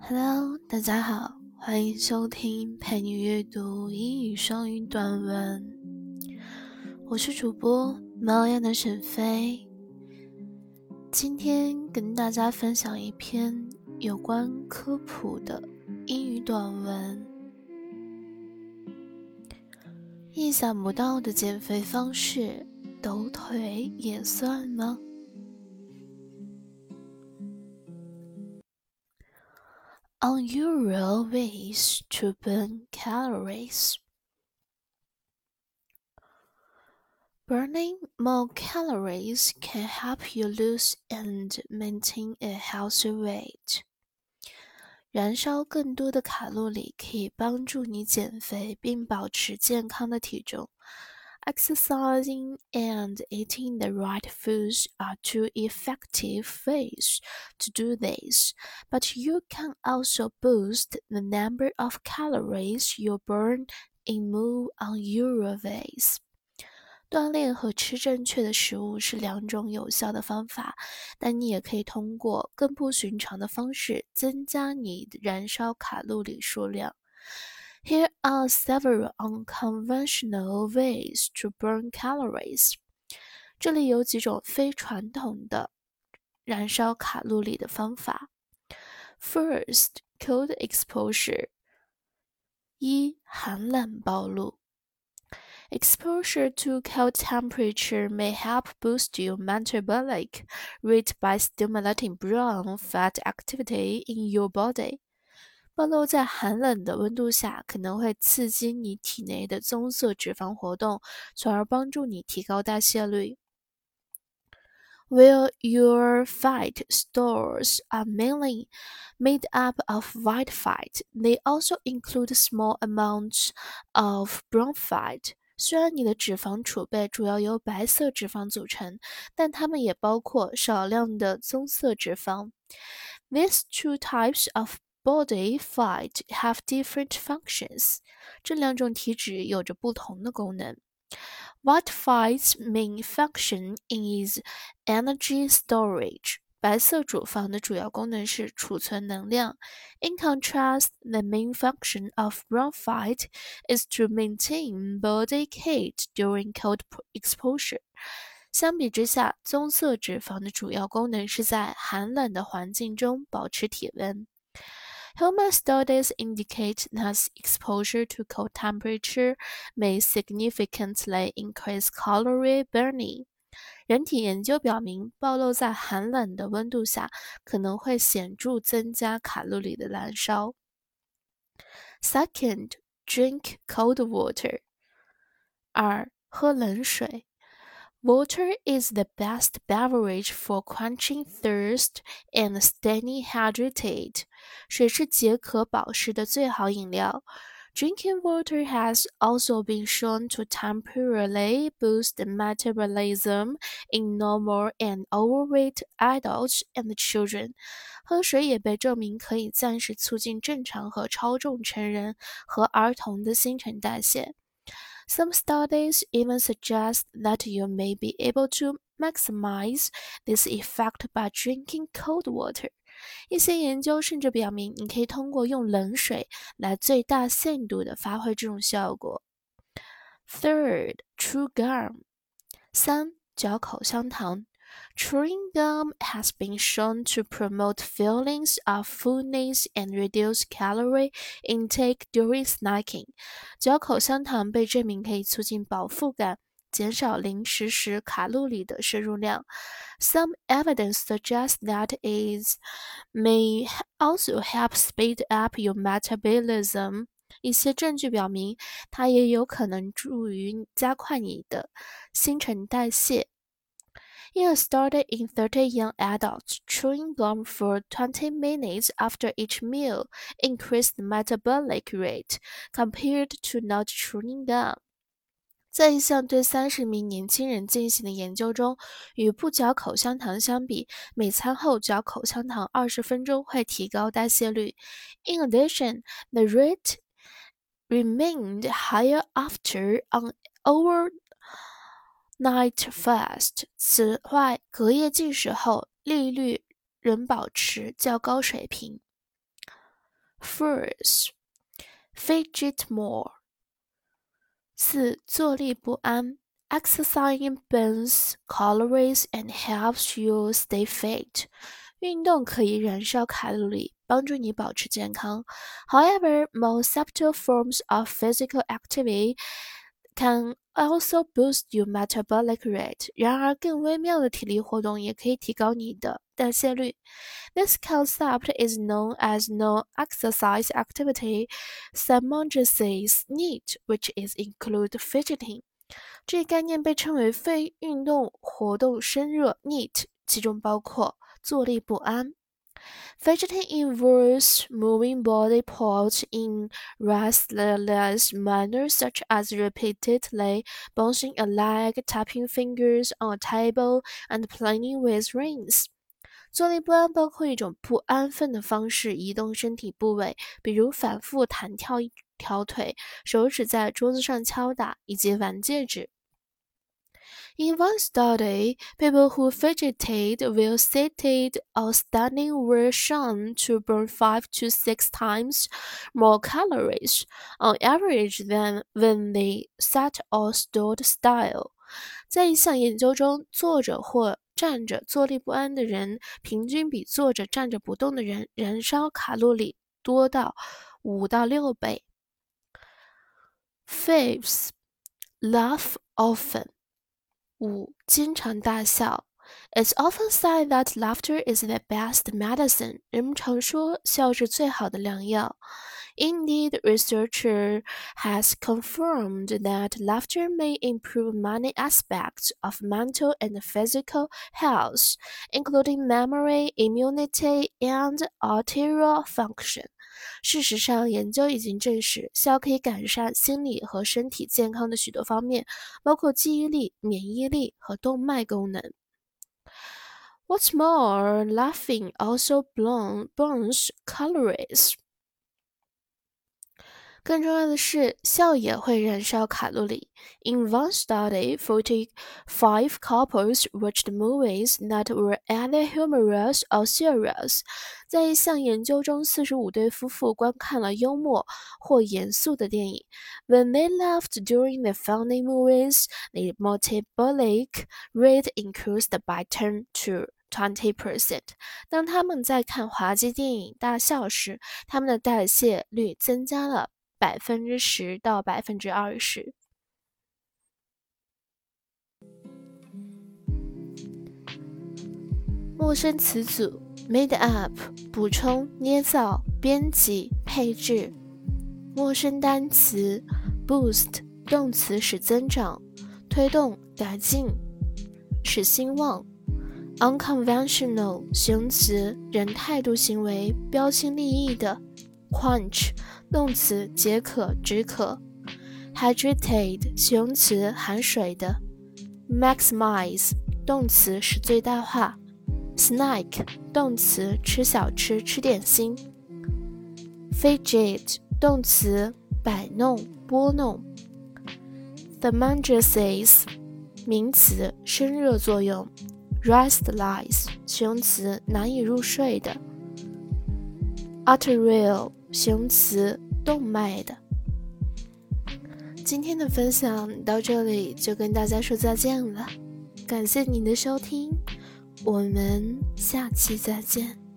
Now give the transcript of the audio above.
Hello，大家好，欢迎收听陪你阅读英语双语短文。我是主播猫样的沈飞，今天跟大家分享一篇有关科普的英语短文。意想不到的减肥方式，抖腿也算吗 ？unusual ways to burn calories. Burning more calories can help you lose and maintain a healthy weight. 燃烧更多的卡路里可以帮助你减肥并保持健康的体重。 Exercising and eating the right foods are two effective ways to do this, but you can also boost the number of calories you burn in more unusual ways. 锻炼和吃正确的食物是两种有效的方法，但你也可以通过更不寻常的方式增加你燃烧卡路里数量。 here are several unconventional ways to burn calories. 这里有几种非传统的燃烧卡路里的方法。First, cold exposure. 一、寒冷暴露。Exposure to cold temperature may help boost your metabolic rate by stimulating brown fat activity in your body. 暴露在寒冷的温度下，可能会刺激你体内的棕色脂肪活动，从而帮助你提高代谢率。While your fat stores are mainly made up of white fat, they also include small amounts of brown fat. 虽然你的脂肪储备主要由白色脂肪组成，但它们也包括少量的棕色脂肪。These two types of body fat have different functions。这两种体脂有着不同的功能。White fat's main function is energy storage。白色乳房的主要功能是储存能量。In contrast, the main function of brown fat is to maintain body heat during cold exposure. 相比之下，棕色脂肪的主要功能是在寒冷的环境中保持体温。Human studies indicate that exposure to cold temperature may significantly increase calorie burning. 人体研究表明，暴露在寒冷的温度下可能会显着增加卡路里的燃烧。Second, drink cold water. 二，喝冷水。Water is the best beverage for quenching thirst and staying hydrated. 水是解渴保湿的最好饮料。Drinking water has also been shown to temporarily boost metabolism in normal and overweight adults and children. 喝水也被证明可以暂时促进正常和超重成人和儿童的新陈代谢。some studies even suggest that you may be able to maximize this effect by drinking cold water. 一些研究甚至表明，你可以通过用冷水来最大限度地发挥这种效果。Third, chew gum. 三，嚼口香糖。Chewing gum has been shown to promote feelings of fullness and reduce calorie intake during snacking。嚼口香糖被证明可以促进饱腹感，减少零食时卡路里的摄入量。Some evidence suggests that it may also help speed up your metabolism。一些证据表明，它也有可能助于加快你的新陈代谢。In a study in 30 young adults, chewing gum for 20 minutes after each meal increased metabolic rate compared to not chewing gum. 在一项对三十名年轻人进行的研究中，与不嚼口香糖相比，每餐后嚼口香糖二十分钟会提高代谢率。In addition, the rate remained higher after an over Night fast。此外，隔夜进食后，利率仍保持较高水平。First, fidget more. 四、坐立不安。Exercising burns calories and helps you stay fit. 运动可以燃烧卡路里，帮助你保持健康。However, more subtle forms of physical activity can also boost your metabolic rate. rate。然而，更微妙的体力活动也可以提高你的代谢率。This concept is known as non-exercise activity thermogenesis NEAT, which is include fidgeting. fidgeting。这一概念被称为非运动活动生热 NEAT，其中包括坐立不安、Fidgeting involves moving body parts in restless manner, such as repeatedly bouncing a leg, tapping fingers on a table, and playing with rings. 坐立不安包括一种不安分的方式移动身体部位，比如反复弹跳一条腿、手指在桌子上敲打，以及玩戒指。 in one study, people who fidgeted while seated or standing were shown to burn five to six times more calories on average than when they sat or stood still. 在一项研究中，坐着或站着坐立不安的人，平均比坐着站着不动的人燃烧卡路里多到五到六倍。Fifth, laugh often. 五、经常大笑。It's often said that laughter is the best medicine. 人们常说笑是最好的良药。Indeed, researcher has confirmed that laughter may improve many aspects of mental and physical health, including memory, immunity, and arterial function. 事实上，研究已经证实，笑可以改善心理和身体健康的许多方面，包括记忆力、免疫力和动脉功能。What's more, laughing also burns calories. 更重要的是，笑也会燃烧卡路里。In one study, forty-five couples watched movies that were either humorous or serious。在一项研究中，四十五对夫妇观看了幽默或严肃的电影。When they laughed during the funny movies, the metabolic rate increased by ten to twenty percent。当他们在看滑稽电影大笑时，他们的代谢率增加了。 百分之十到百分之二十。陌生词组：made up，补充、捏造、编辑、配置。陌生单词：boost，动词使增长、推动、改进、使兴旺。unconventional，形容词，人态度、行为标新立异的。quench。动词解渴、止渴；hydrated 形容词含水的；maximize 动词使最大化；snack 动词吃小吃、吃点心；fidget 动词摆弄、拨弄；thermogenesis 名词生热作用；restless 形容词难以入睡的；arterial 形容词，动脉的。今天的分享到这里就跟大家说再见了，感谢您的收听，我们下期再见。